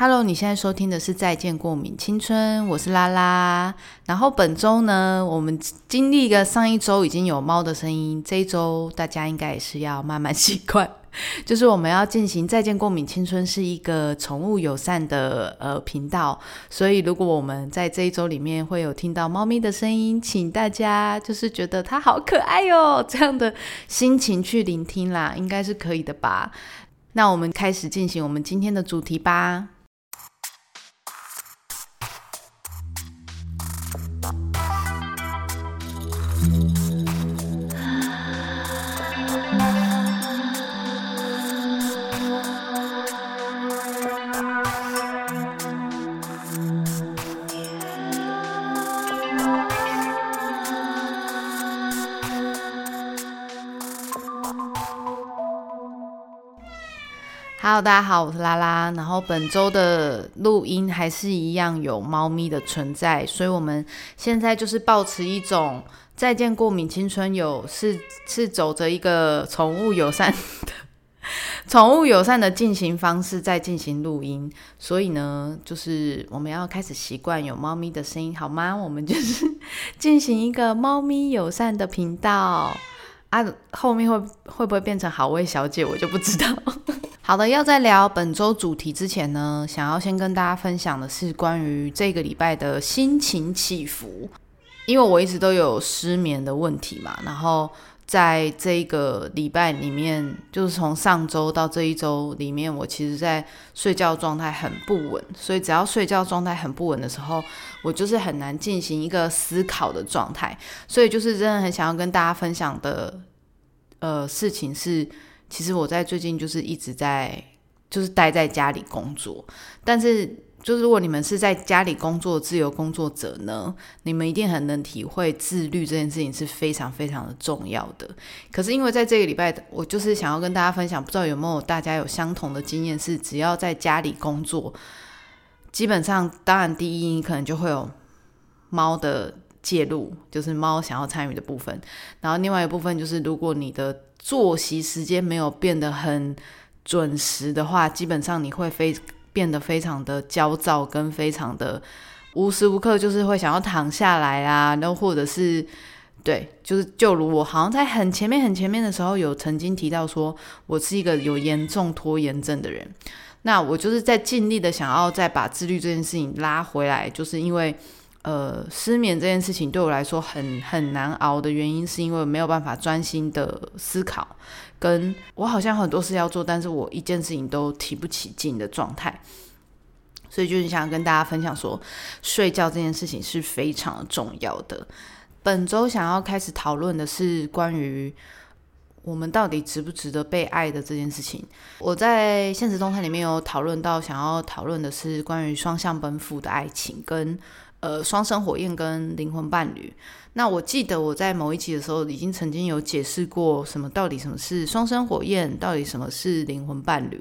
Hello，你现在收听的是《再见过敏青春》，我是拉拉。然后本周呢，我们经历了上一周已经有猫的声音，这一周大家应该也是要慢慢习惯。就是我们要进行《再见过敏青春》是一个宠物友善的呃频道，所以如果我们在这一周里面会有听到猫咪的声音，请大家就是觉得它好可爱哟 这样的心情去聆听啦，应该是可以的吧。那我们开始进行我们今天的主题吧。大家好，我是拉拉。然后本周的录音还是一样有猫咪的存在，所以我们现在就是保持一种再见过敏青春有是是走着一个宠物友善的宠物友善的进行方式在进行录音。所以呢，就是我们要开始习惯有猫咪的声音，好吗？我们就是进行一个猫咪友善的频道啊。后面会会不会变成好味小姐，我就不知道。好的，要在聊本周主题之前呢，想要先跟大家分享的是关于这个礼拜的心情起伏。因为我一直都有失眠的问题嘛，然后在这一个礼拜里面，就是从上周到这一周里面，我其实在睡觉状态很不稳，所以只要睡觉状态很不稳的时候，我就是很难进行一个思考的状态。所以就是真的很想要跟大家分享的，呃，事情是。其实我在最近就是一直在，就是待在家里工作。但是，就是如果你们是在家里工作自由工作者呢，你们一定很能体会自律这件事情是非常非常的重要的。可是，因为在这个礼拜，我就是想要跟大家分享，不知道有没有大家有相同的经验，是只要在家里工作，基本上，当然第一，你可能就会有猫的介入，就是猫想要参与的部分。然后另外一部分就是，如果你的作息时间没有变得很准时的话，基本上你会非变得非常的焦躁，跟非常的无时无刻就是会想要躺下来啊，然后或者是对，就是就如我好像在很前面很前面的时候有曾经提到说，我是一个有严重拖延症的人，那我就是在尽力的想要再把自律这件事情拉回来，就是因为。呃，失眠这件事情对我来说很很难熬的原因，是因为没有办法专心的思考，跟我好像很多事要做，但是我一件事情都提不起劲的状态。所以就是想跟大家分享说，睡觉这件事情是非常重要的。本周想要开始讨论的是关于我们到底值不值得被爱的这件事情。我在现实动态里面有讨论到，想要讨论的是关于双向奔赴的爱情跟。呃，双生火焰跟灵魂伴侣。那我记得我在某一集的时候，已经曾经有解释过什么到底什么是双生火焰，到底什么是灵魂伴侣。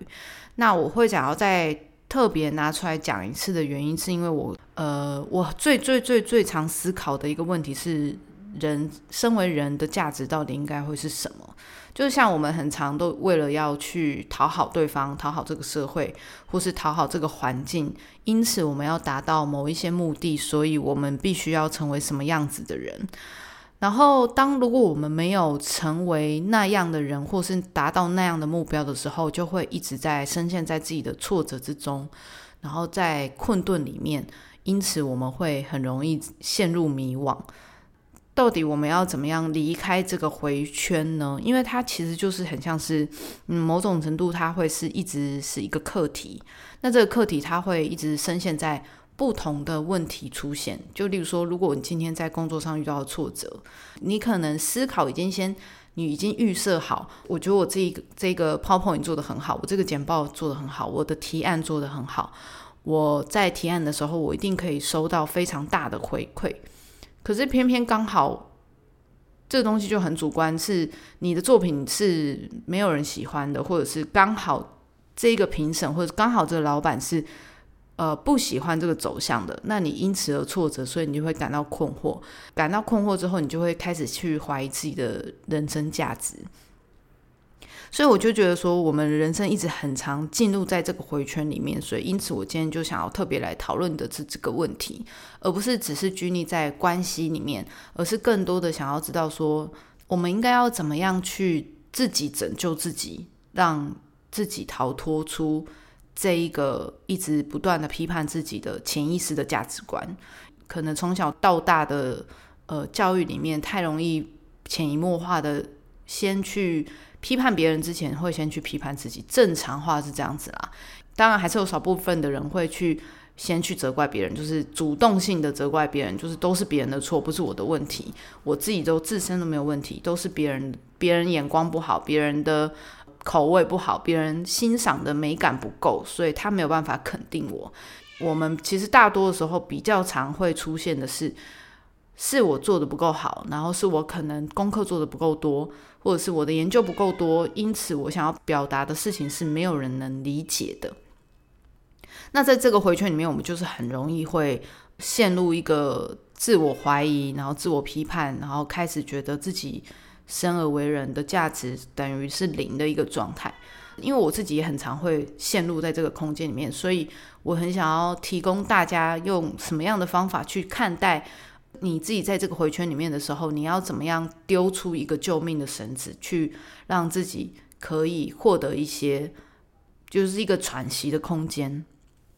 那我会想要再特别拿出来讲一次的原因，是因为我呃，我最最最最常思考的一个问题是，人身为人的价值到底应该会是什么？就是像我们很常都为了要去讨好对方、讨好这个社会，或是讨好这个环境，因此我们要达到某一些目的，所以我们必须要成为什么样子的人。然后，当如果我们没有成为那样的人，或是达到那样的目标的时候，就会一直在深陷在自己的挫折之中，然后在困顿里面，因此我们会很容易陷入迷惘。到底我们要怎么样离开这个回圈呢？因为它其实就是很像是，嗯，某种程度它会是一直是一个课题。那这个课题它会一直深陷在不同的问题出现。就例如说，如果你今天在工作上遇到挫折，你可能思考已经先，你已经预设好，我觉得我这一个这个 PowerPoint 做的很好，我这个简报做的很好，我的提案做的很好，我在提案的时候，我一定可以收到非常大的回馈。可是偏偏刚好，这个东西就很主观，是你的作品是没有人喜欢的，或者是刚好这一个评审或者刚好这个老板是呃不喜欢这个走向的，那你因此而挫折，所以你就会感到困惑。感到困惑之后，你就会开始去怀疑自己的人生价值。所以我就觉得说，我们人生一直很长进入在这个回圈里面，所以因此我今天就想要特别来讨论的是这个问题，而不是只是拘泥在关系里面，而是更多的想要知道说，我们应该要怎么样去自己拯救自己，让自己逃脱出这一个一直不断的批判自己的潜意识的价值观，可能从小到大的呃教育里面太容易潜移默化的先去。批判别人之前，会先去批判自己。正常话是这样子啦，当然还是有少部分的人会去先去责怪别人，就是主动性的责怪别人，就是都是别人的错，不是我的问题，我自己都自身都没有问题，都是别人别人眼光不好，别人的口味不好，别人欣赏的美感不够，所以他没有办法肯定我。我们其实大多的时候比较常会出现的是。是我做的不够好，然后是我可能功课做的不够多，或者是我的研究不够多，因此我想要表达的事情是没有人能理解的。那在这个回圈里面，我们就是很容易会陷入一个自我怀疑，然后自我批判，然后开始觉得自己生而为人的价值等于是零的一个状态。因为我自己也很常会陷入在这个空间里面，所以我很想要提供大家用什么样的方法去看待。你自己在这个回圈里面的时候，你要怎么样丢出一个救命的绳子，去让自己可以获得一些，就是一个喘息的空间。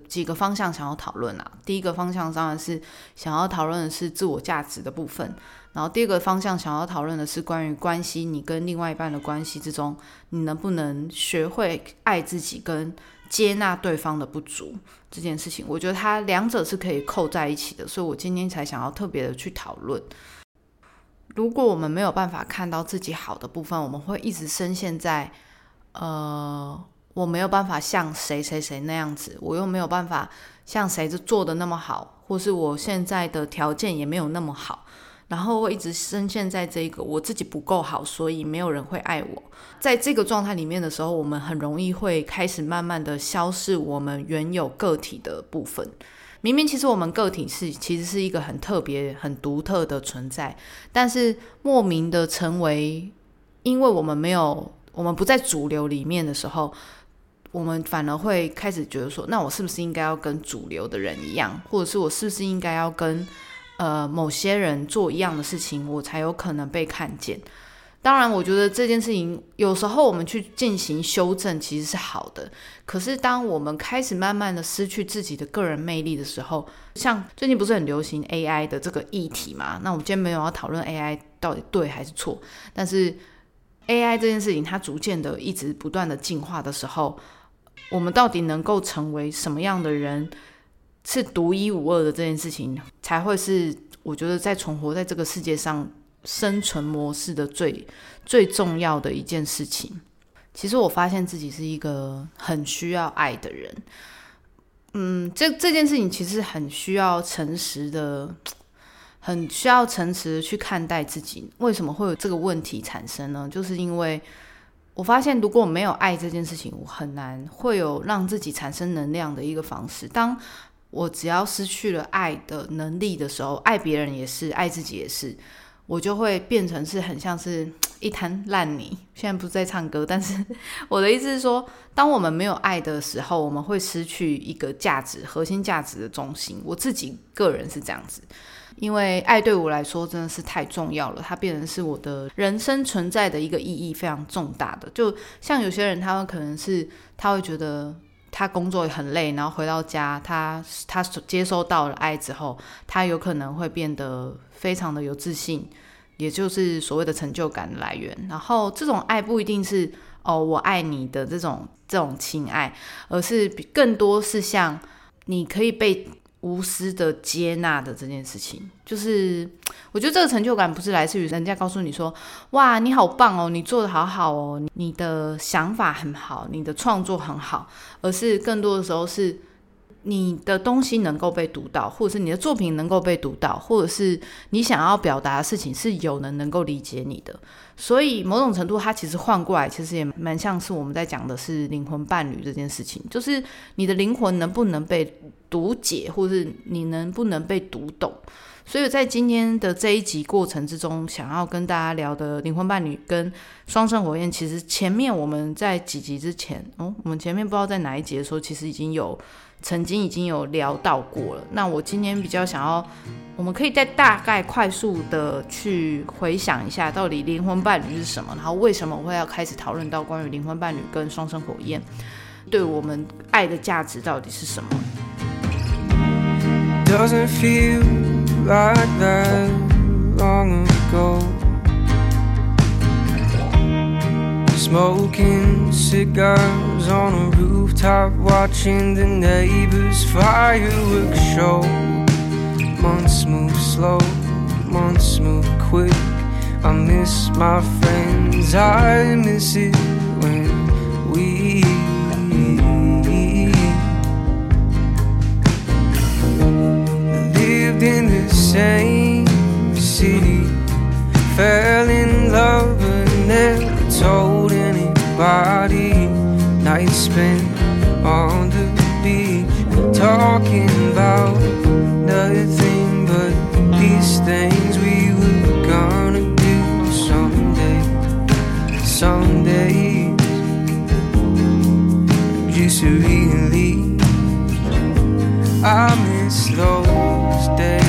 几个方向想要讨论啊。第一个方向当然是想要讨论的是自我价值的部分，然后第二个方向想要讨论的是关于关系，你跟另外一半的关系之中，你能不能学会爱自己跟。接纳对方的不足这件事情，我觉得它两者是可以扣在一起的，所以我今天才想要特别的去讨论。如果我们没有办法看到自己好的部分，我们会一直深陷在呃，我没有办法像谁谁谁那样子，我又没有办法像谁做的那么好，或是我现在的条件也没有那么好。然后我一直深陷在这个我自己不够好，所以没有人会爱我。在这个状态里面的时候，我们很容易会开始慢慢的消逝我们原有个体的部分。明明其实我们个体是其实是一个很特别、很独特的存在，但是莫名的成为，因为我们没有我们不在主流里面的时候，我们反而会开始觉得说，那我是不是应该要跟主流的人一样，或者是我是不是应该要跟。呃，某些人做一样的事情，我才有可能被看见。当然，我觉得这件事情有时候我们去进行修正其实是好的。可是，当我们开始慢慢的失去自己的个人魅力的时候，像最近不是很流行 AI 的这个议题嘛？那我们今天没有要讨论 AI 到底对还是错，但是 AI 这件事情它逐渐的一直不断的进化的时候，我们到底能够成为什么样的人？是独一无二的这件事情，才会是我觉得在存活在这个世界上生存模式的最最重要的一件事情。其实我发现自己是一个很需要爱的人，嗯，这这件事情其实很需要诚实的，很需要诚实的去看待自己。为什么会有这个问题产生呢？就是因为我发现，如果没有爱这件事情，我很难会有让自己产生能量的一个方式。当我只要失去了爱的能力的时候，爱别人也是，爱自己也是，我就会变成是很像是一滩烂泥。现在不是在唱歌，但是我的意思是说，当我们没有爱的时候，我们会失去一个价值、核心价值的中心。我自己个人是这样子，因为爱对我来说真的是太重要了，它变成是我的人生存在的一个意义非常重大的。就像有些人，他们可能是他会觉得。他工作很累，然后回到家，他他接收到了爱之后，他有可能会变得非常的有自信，也就是所谓的成就感的来源。然后这种爱不一定是哦我爱你的这种这种情爱，而是更多是像你可以被。无私的接纳的这件事情，就是我觉得这个成就感不是来自于人家告诉你说，哇，你好棒哦，你做的好好哦，你的想法很好，你的创作很好，而是更多的时候是你的东西能够被读到，或者是你的作品能够被读到，或者是你想要表达的事情是有人能够理解你的。所以某种程度，它其实换过来，其实也蛮像是我们在讲的是灵魂伴侣这件事情，就是你的灵魂能不能被。读解，或是你能不能被读懂。所以在今天的这一集过程之中，想要跟大家聊的灵魂伴侣跟双生火焰，其实前面我们在几集之前，哦，我们前面不知道在哪一集的时候，其实已经有曾经已经有聊到过了。那我今天比较想要，我们可以再大概快速的去回想一下，到底灵魂伴侣是什么，然后为什么我会要开始讨论到关于灵魂伴侣跟双生火焰，对我们爱的价值到底是什么？like that long ago. Smoking cigars on a rooftop, watching the neighbors' fireworks show. Months move slow, months move quick. I miss my friends, I miss it when same city. Fell in love but never told anybody. Nights spent on the beach, talking about nothing but these things we were gonna do someday. Someday, just really, I miss those days.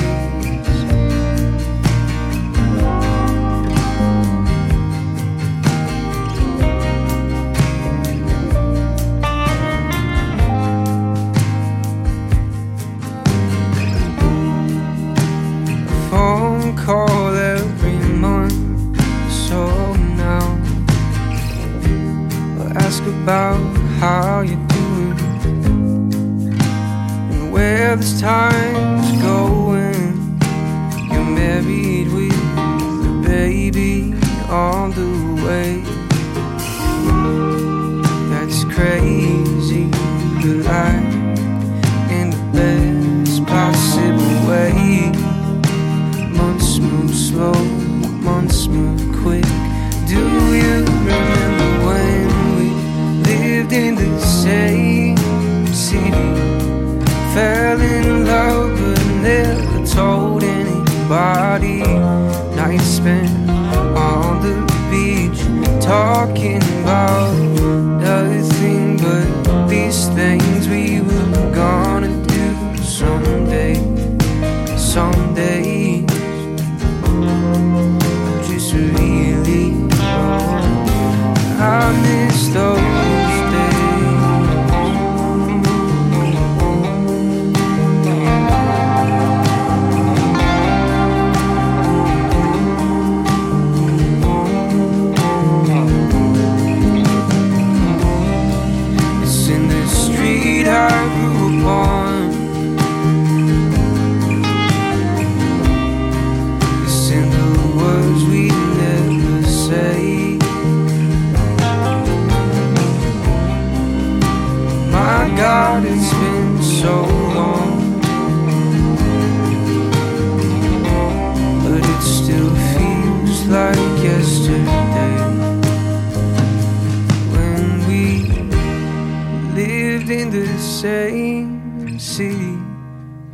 Lived in the same city.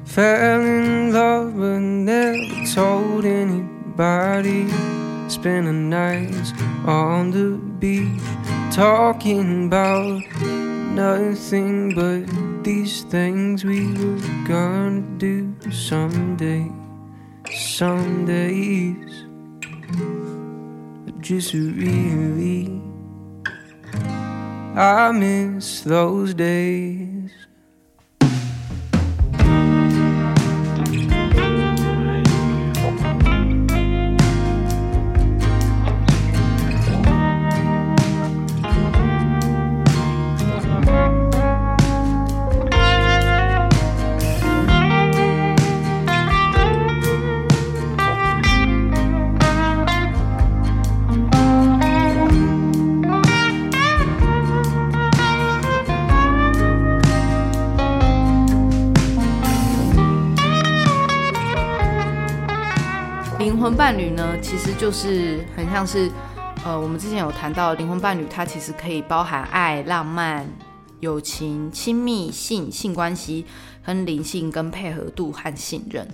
Fell in love but never told anybody. Spending nights on the beach talking about nothing but these things we were gonna do someday. Some days, just really, I miss those days. 魂伴侣呢，其实就是很像是，呃，我们之前有谈到灵魂伴侣，它其实可以包含爱、浪漫、友情、亲密性、性关系、跟灵性、跟配合度和信任。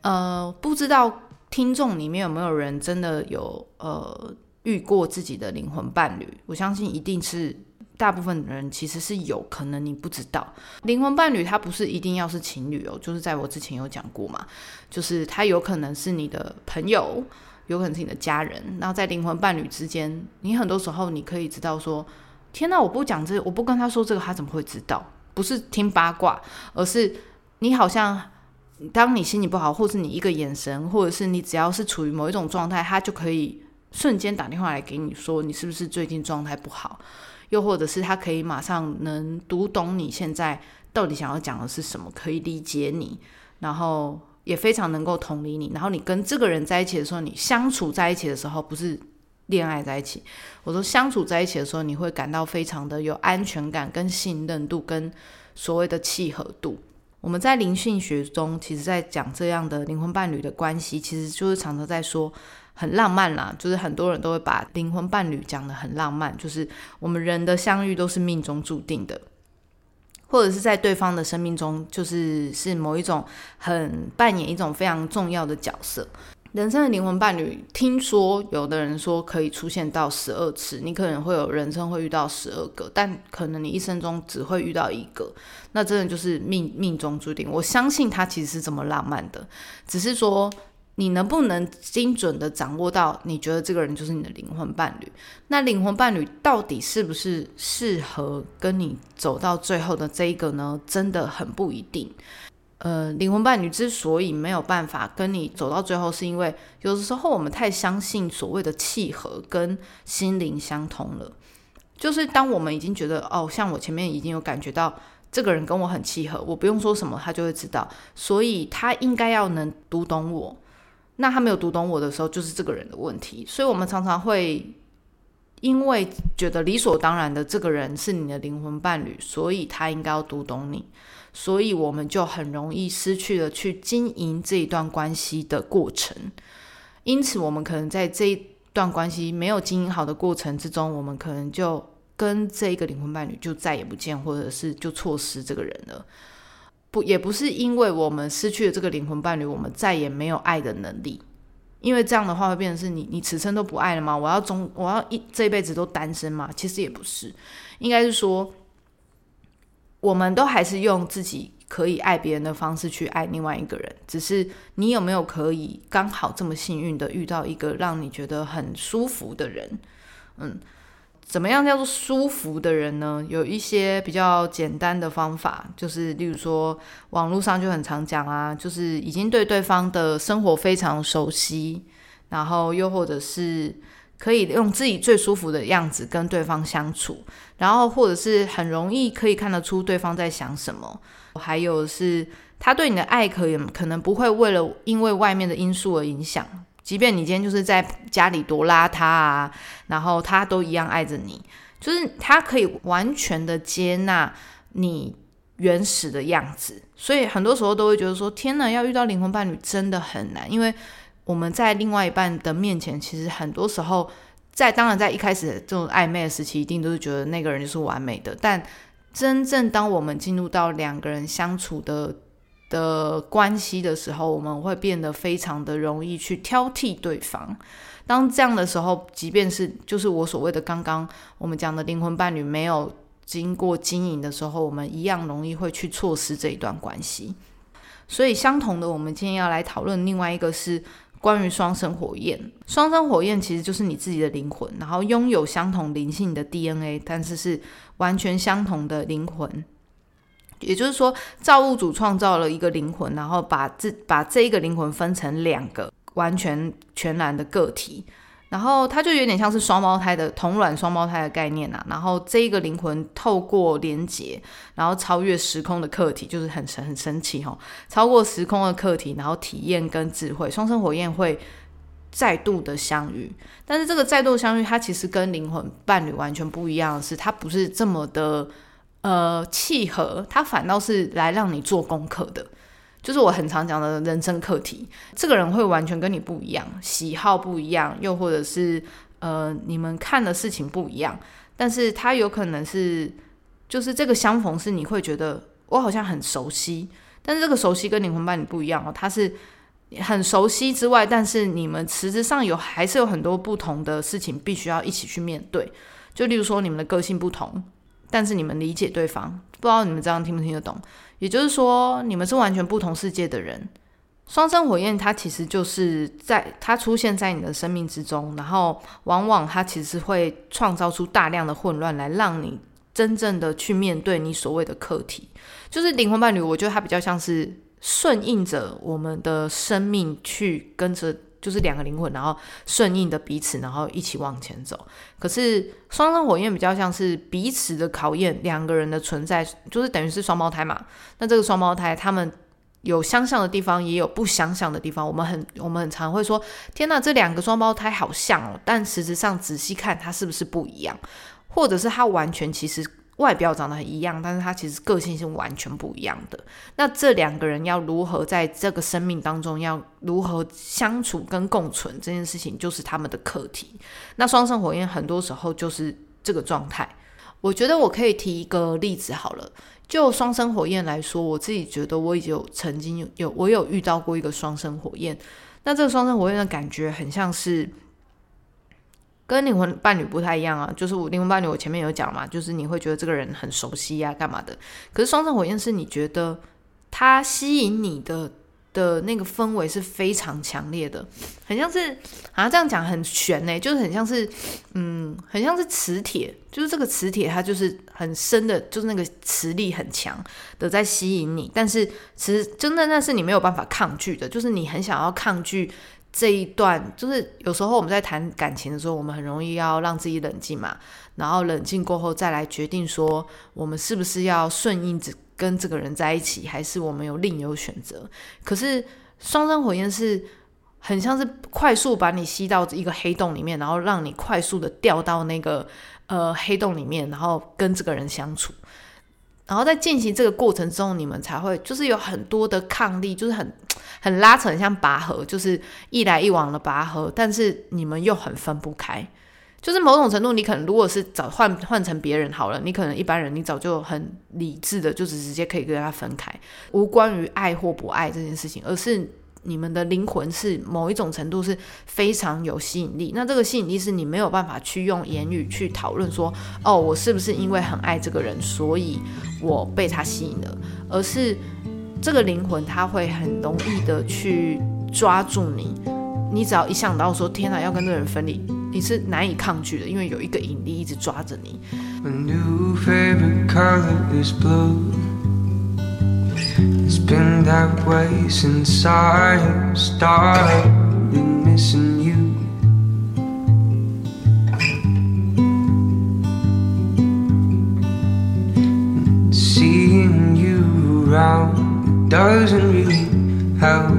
呃，不知道听众里面有没有人真的有呃遇过自己的灵魂伴侣？我相信一定是大部分人其实是有可能你不知道，灵魂伴侣他不是一定要是情侣哦，就是在我之前有讲过嘛，就是他有可能是你的朋友。有可能是你的家人，然后在灵魂伴侣之间，你很多时候你可以知道说，天哪，我不讲这，我不跟他说这个，他怎么会知道？不是听八卦，而是你好像当你心情不好，或是你一个眼神，或者是你只要是处于某一种状态，他就可以瞬间打电话来给你说，你是不是最近状态不好？又或者是他可以马上能读懂你现在到底想要讲的是什么，可以理解你，然后。也非常能够同理你，然后你跟这个人在一起的时候，你相处在一起的时候，不是恋爱在一起。我说相处在一起的时候，你会感到非常的有安全感、跟信任度、跟所谓的契合度。我们在灵性学中，其实在讲这样的灵魂伴侣的关系，其实就是常常在说很浪漫啦，就是很多人都会把灵魂伴侣讲的很浪漫，就是我们人的相遇都是命中注定的。或者是在对方的生命中，就是是某一种很扮演一种非常重要的角色。人生的灵魂伴侣，听说有的人说可以出现到十二次，你可能会有人生会遇到十二个，但可能你一生中只会遇到一个，那真的就是命命中注定。我相信他其实是这么浪漫的，只是说。你能不能精准的掌握到？你觉得这个人就是你的灵魂伴侣？那灵魂伴侣到底是不是适合跟你走到最后的这一个呢？真的很不一定。呃，灵魂伴侣之所以没有办法跟你走到最后，是因为有的时候我们太相信所谓的契合跟心灵相通了。就是当我们已经觉得哦，像我前面已经有感觉到这个人跟我很契合，我不用说什么他就会知道，所以他应该要能读懂我。那他没有读懂我的时候，就是这个人的问题。所以，我们常常会因为觉得理所当然的这个人是你的灵魂伴侣，所以他应该要读懂你，所以我们就很容易失去了去经营这一段关系的过程。因此，我们可能在这一段关系没有经营好的过程之中，我们可能就跟这一个灵魂伴侣就再也不见，或者是就错失这个人了。不，也不是因为我们失去了这个灵魂伴侣，我们再也没有爱的能力。因为这样的话会变成是你，你此生都不爱了吗？我要终，我要一这一辈子都单身吗？其实也不是，应该是说，我们都还是用自己可以爱别人的方式去爱另外一个人。只是你有没有可以刚好这么幸运的遇到一个让你觉得很舒服的人？嗯。怎么样叫做舒服的人呢？有一些比较简单的方法，就是例如说，网络上就很常讲啊，就是已经对对方的生活非常熟悉，然后又或者是可以用自己最舒服的样子跟对方相处，然后或者是很容易可以看得出对方在想什么，还有是他对你的爱可以可能不会为了因为外面的因素而影响。即便你今天就是在家里多邋遢啊，然后他都一样爱着你，就是他可以完全的接纳你原始的样子。所以很多时候都会觉得说，天哪，要遇到灵魂伴侣真的很难，因为我们在另外一半的面前，其实很多时候在当然在一开始这种暧昧的时期，一定都是觉得那个人就是完美的。但真正当我们进入到两个人相处的，的关系的时候，我们会变得非常的容易去挑剔对方。当这样的时候，即便是就是我所谓的刚刚我们讲的灵魂伴侣没有经过经营的时候，我们一样容易会去错失这一段关系。所以，相同的，我们今天要来讨论另外一个是关于双生火焰。双生火焰其实就是你自己的灵魂，然后拥有相同灵性的 DNA，但是是完全相同的灵魂。也就是说，造物主创造了一个灵魂，然后把这把这一个灵魂分成两个完全全然的个体，然后它就有点像是双胞胎的同卵双胞胎的概念啊。然后这一个灵魂透过连接，然后超越时空的客体，就是很神很神奇哦。超过时空的客体，然后体验跟智慧，双生火焰会再度的相遇。但是这个再度相遇，它其实跟灵魂伴侣完全不一样的是，它不是这么的。呃，契合他反倒是来让你做功课的，就是我很常讲的人生课题。这个人会完全跟你不一样，喜好不一样，又或者是呃，你们看的事情不一样，但是他有可能是就是这个相逢是你会觉得我好像很熟悉，但是这个熟悉跟灵魂伴侣不一样哦，他是很熟悉之外，但是你们实质上有还是有很多不同的事情必须要一起去面对。就例如说你们的个性不同，但是你们理解对方，不知道你们这样听不听得懂？也就是说，你们是完全不同世界的人。双生火焰它其实就是在它出现在你的生命之中，然后往往它其实会创造出大量的混乱，来让你真正的去面对你所谓的课题。就是灵魂伴侣，我觉得它比较像是顺应着我们的生命去跟着，就是两个灵魂，然后顺应的彼此，然后一起往前走。可是双生火焰比较像是彼此的考验，两个人的存在就是等于是双胞胎嘛。那这个双胞胎他们。有相像的地方，也有不相像的地方。我们很我们很常会说：“天哪，这两个双胞胎好像哦！”但实质上仔细看，它是不是不一样？或者是它完全其实外表长得很一样，但是他其实个性是完全不一样的。那这两个人要如何在这个生命当中要如何相处跟共存这件事情，就是他们的课题。那双生火焰很多时候就是这个状态。我觉得我可以提一个例子好了。就双生火焰来说，我自己觉得我已经有曾经有我有遇到过一个双生火焰。那这个双生火焰的感觉很像是跟灵魂伴侣不太一样啊。就是我灵魂伴侣，我前面有讲嘛，就是你会觉得这个人很熟悉呀，干嘛的。可是双生火焰是你觉得他吸引你的。的那个氛围是非常强烈的，很像是好像这样讲很悬呢，就是很像是嗯，很像是磁铁，就是这个磁铁它就是很深的，就是那个磁力很强的在吸引你，但是其实真的那是你没有办法抗拒的，就是你很想要抗拒这一段，就是有时候我们在谈感情的时候，我们很容易要让自己冷静嘛，然后冷静过后再来决定说我们是不是要顺应着。跟这个人在一起，还是我们有另有选择？可是双生火焰是很像是快速把你吸到一个黑洞里面，然后让你快速的掉到那个呃黑洞里面，然后跟这个人相处。然后在进行这个过程中，你们才会就是有很多的抗力，就是很 很拉扯，像拔河，就是一来一往的拔河，但是你们又很分不开。就是某种程度，你可能如果是早换换成别人好了，你可能一般人你早就很理智的，就是直接可以跟他分开，无关于爱或不爱这件事情，而是你们的灵魂是某一种程度是非常有吸引力。那这个吸引力是你没有办法去用言语去讨论说，哦，我是不是因为很爱这个人，所以我被他吸引了，而是这个灵魂他会很容易的去抓住你。你只要一想到说天哪，要跟这个人分离。你是难以抗拒的，因为有一个引力一直抓着你。Been that way since I started missing you. Seeing you around doesn't really help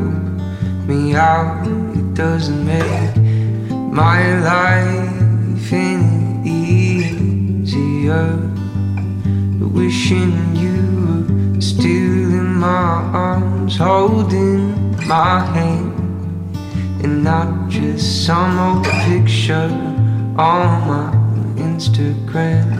me out. It doesn't make my life any easier. Wishing you my arms, holding my hand, and not just some old picture on my Instagram.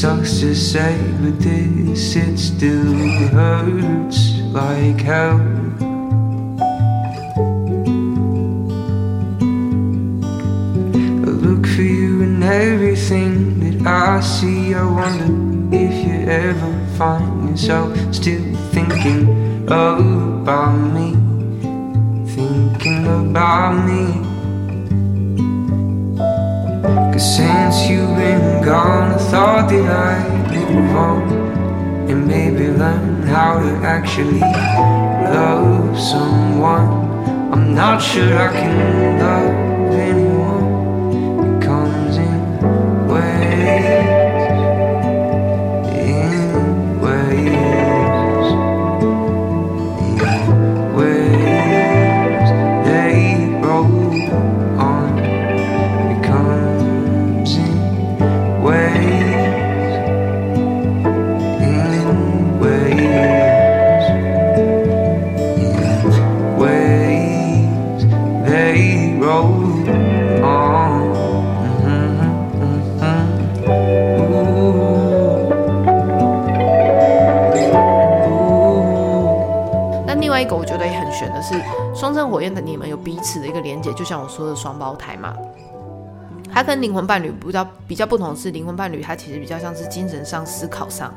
Sucks to say, but this it still hurts like hell. I look for you in everything that I see. I wonder if you ever find yourself still thinking about me, thinking about me. Since you've been gone, I thought that I'd move on and maybe learn how to actually love someone. I'm not sure I can love anyone. 是，双生火焰的你们有彼此的一个连接，就像我说的双胞胎嘛。它跟灵魂伴侣比较比较不同的是，灵魂伴侣它其实比较像是精神上、思考上，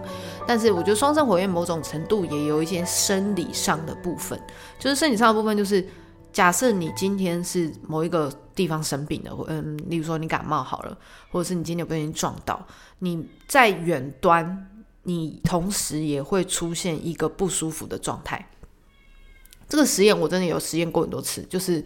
但是我觉得双生火焰某种程度也有一些生理上的部分，就是生理上的部分就是。假设你今天是某一个地方生病了，或嗯，例如说你感冒好了，或者是你今天有被人撞到，你在远端，你同时也会出现一个不舒服的状态。这个实验我真的有实验过很多次，就是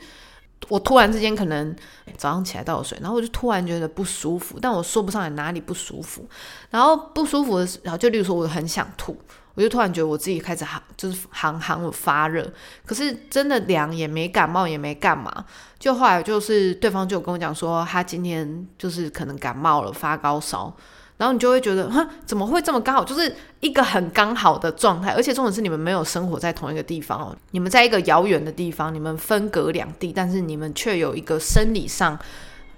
我突然之间可能早上起来倒水，然后我就突然觉得不舒服，但我说不上来哪里不舒服。然后不舒服的时候，就例如说我很想吐，我就突然觉得我自己开始喊，就是喊喊我发热，可是真的凉也没感冒也没干嘛。就后来就是对方就跟我讲说，他今天就是可能感冒了发高烧。然后你就会觉得，哈，怎么会这么刚好？就是一个很刚好的状态，而且重点是你们没有生活在同一个地方哦，你们在一个遥远的地方，你们分隔两地，但是你们却有一个生理上，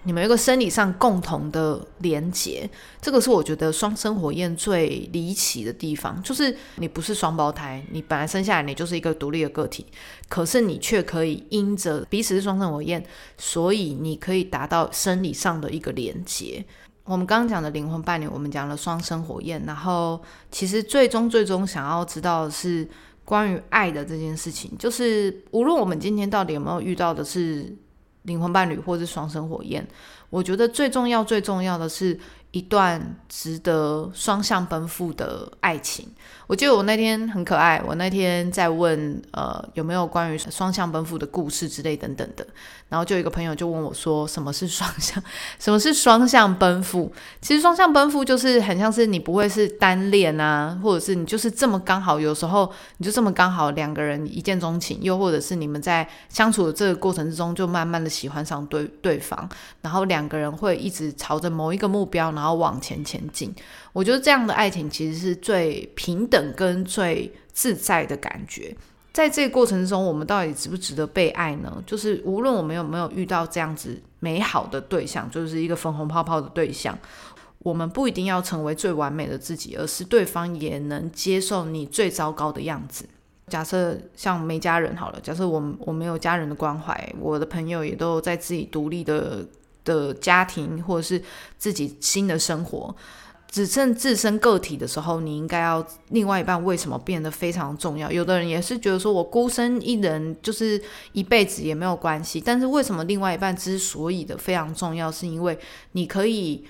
你们有一个生理上共同的连结。这个是我觉得双生火焰最离奇的地方，就是你不是双胞胎，你本来生下来你就是一个独立的个体，可是你却可以因着彼此是双生火焰，所以你可以达到生理上的一个连结。我们刚刚讲的灵魂伴侣，我们讲了双生火焰，然后其实最终最终想要知道的是关于爱的这件事情，就是无论我们今天到底有没有遇到的是灵魂伴侣或是双生火焰，我觉得最重要最重要的是一段值得双向奔赴的爱情。我记得我那天很可爱，我那天在问呃有没有关于双向奔赴的故事之类等等的，然后就有一个朋友就问我说什么是双向，什么是双向奔赴？其实双向奔赴就是很像是你不会是单恋啊，或者是你就是这么刚好，有时候你就这么刚好两个人一见钟情，又或者是你们在相处的这个过程之中就慢慢的喜欢上对对方，然后两个人会一直朝着某一个目标然后往前前进。我觉得这样的爱情其实是最平等跟最自在的感觉。在这个过程中，我们到底值不值得被爱呢？就是无论我们有没有遇到这样子美好的对象，就是一个粉红泡泡的对象，我们不一定要成为最完美的自己，而是对方也能接受你最糟糕的样子。假设像没家人好了，假设我我没有家人的关怀，我的朋友也都在自己独立的的家庭或者是自己新的生活。只剩自身个体的时候，你应该要另外一半为什么变得非常重要？有的人也是觉得说我孤身一人就是一辈子也没有关系，但是为什么另外一半之所以的非常重要，是因为你可以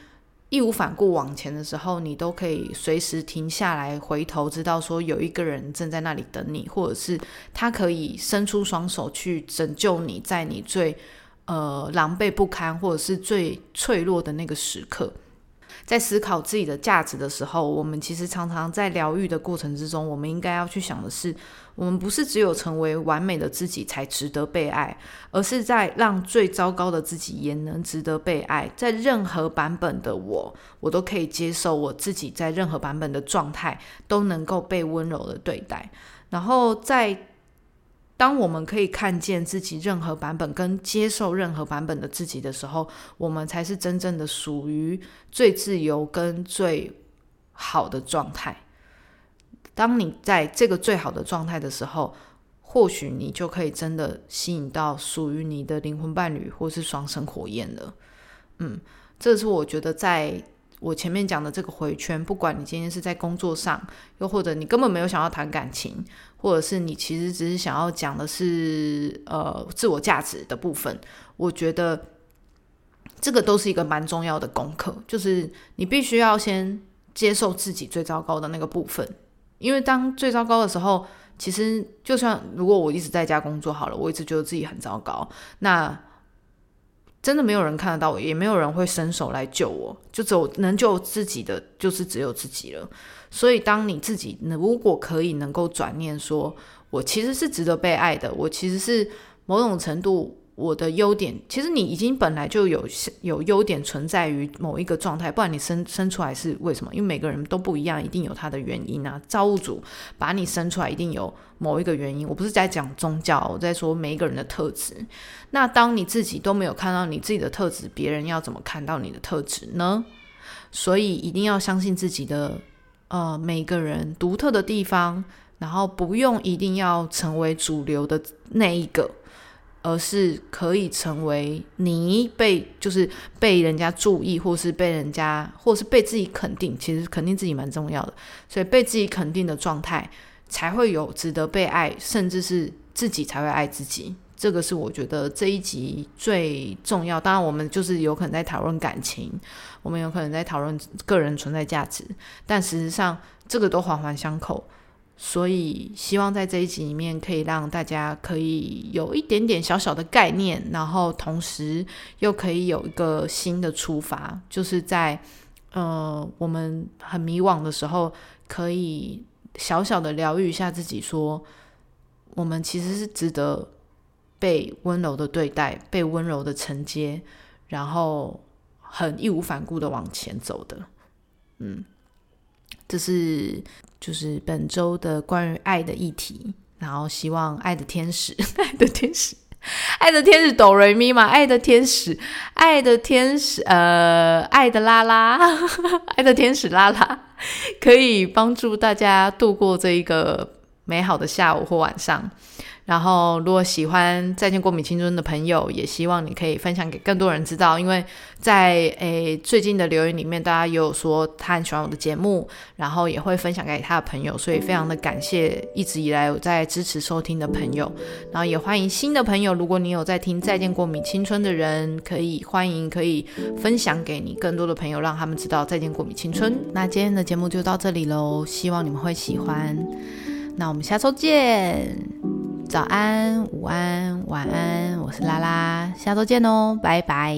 义无反顾往前的时候，你都可以随时停下来回头，知道说有一个人正在那里等你，或者是他可以伸出双手去拯救你，在你最呃狼狈不堪或者是最脆弱的那个时刻。在思考自己的价值的时候，我们其实常常在疗愈的过程之中，我们应该要去想的是，我们不是只有成为完美的自己才值得被爱，而是在让最糟糕的自己也能值得被爱。在任何版本的我，我都可以接受我自己在任何版本的状态都能够被温柔的对待。然后在当我们可以看见自己任何版本跟接受任何版本的自己的时候，我们才是真正的属于最自由跟最好的状态。当你在这个最好的状态的时候，或许你就可以真的吸引到属于你的灵魂伴侣，或是双生火焰了。嗯，这是我觉得在我前面讲的这个回圈，不管你今天是在工作上，又或者你根本没有想要谈感情，或者是你其实只是想要讲的是呃自我价值的部分，我觉得这个都是一个蛮重要的功课，就是你必须要先接受自己最糟糕的那个部分，因为当最糟糕的时候，其实就算如果我一直在家工作好了，我一直觉得自己很糟糕，那。真的没有人看得到我，也没有人会伸手来救我，就只有能救自己的，就是只有自己了。所以，当你自己如果可以能够转念，说我其实是值得被爱的，我其实是某种程度。我的优点，其实你已经本来就有有优点存在于某一个状态，不然你生生出来是为什么？因为每个人都不一样，一定有他的原因啊。造物主把你生出来，一定有某一个原因。我不是在讲宗教，我在说每一个人的特质。那当你自己都没有看到你自己的特质，别人要怎么看到你的特质呢？所以一定要相信自己的呃每个人独特的地方，然后不用一定要成为主流的那一个。而是可以成为你被就是被人家注意，或是被人家，或是被自己肯定。其实肯定自己蛮重要的，所以被自己肯定的状态，才会有值得被爱，甚至是自己才会爱自己。这个是我觉得这一集最重要。当然，我们就是有可能在讨论感情，我们有可能在讨论个人存在价值，但事实上，这个都环环相扣。所以，希望在这一集里面可以让大家可以有一点点小小的概念，然后同时又可以有一个新的出发，就是在呃我们很迷惘的时候，可以小小的疗愈一下自己，说我们其实是值得被温柔的对待，被温柔的承接，然后很义无反顾的往前走的。嗯，这是。就是本周的关于爱的议题，然后希望爱的天使，爱的天使，爱的天使哆瑞咪嘛，爱的天使，爱的天使，呃，爱的拉拉，爱的天使拉拉，可以帮助大家度过这一个美好的下午或晚上。然后，如果喜欢《再见过敏青春》的朋友，也希望你可以分享给更多人知道。因为在诶最近的留言里面，大家也有说他很喜欢我的节目，然后也会分享给他的朋友，所以非常的感谢一直以来有在支持收听的朋友。然后也欢迎新的朋友，如果你有在听《再见过敏青春》的人，可以欢迎可以分享给你更多的朋友，让他们知道《再见过敏青春》。那今天的节目就到这里喽，希望你们会喜欢。那我们下周见。早安，午安，晚安，我是拉拉，下周见哦，拜拜。